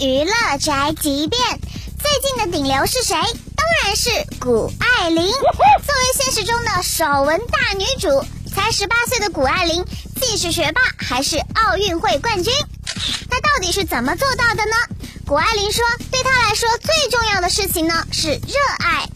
娱乐宅急便，最近的顶流是谁？当然是谷爱凌。作为现实中的首文大女主，才十八岁的谷爱凌既是学霸，还是奥运会冠军。她到底是怎么做到的呢？谷爱凌说，对她来说最重要的事情呢是热爱。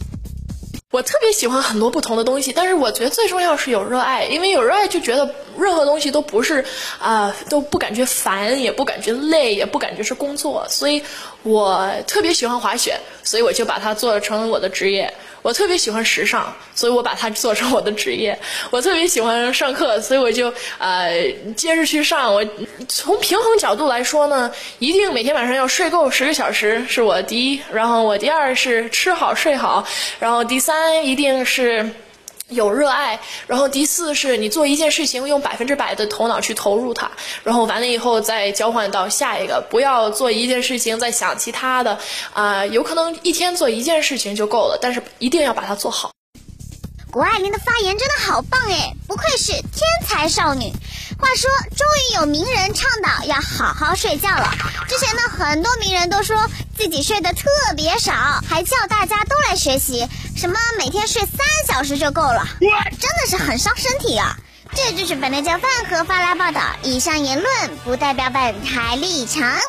我特别喜欢很多不同的东西，但是我觉得最重要是有热爱，因为有热爱就觉得任何东西都不是啊、都不感觉烦，也不感觉累，也不感觉是工作，所以我特别喜欢滑雪，所以我就把它做成我的职业。我特别喜欢时尚，所以我把它做成我的职业。我特别喜欢上课，所以我就呃接着去上。我从平衡角度来说呢，一定每天晚上要睡够十个小时是我第一，然后我第二是吃好睡好，然后第三一定是。有热爱，然后第四是你做一件事情用百分之百的头脑去投入它，然后完了以后再交换到下一个，不要做一件事情再想其他的，啊、有可能一天做一件事情就够了，但是一定要把它做好。谷爱凌的发言真的好棒诶，不愧是天才少女。话说，终于有名人倡导要好好睡觉了。之前呢，很多名人都说自己睡得特别少，还叫大家都来学习，什么每天睡三小时就够了，真的是很伤身体啊。这就是本台教饭盒发来报道，以上言论不代表本台立场。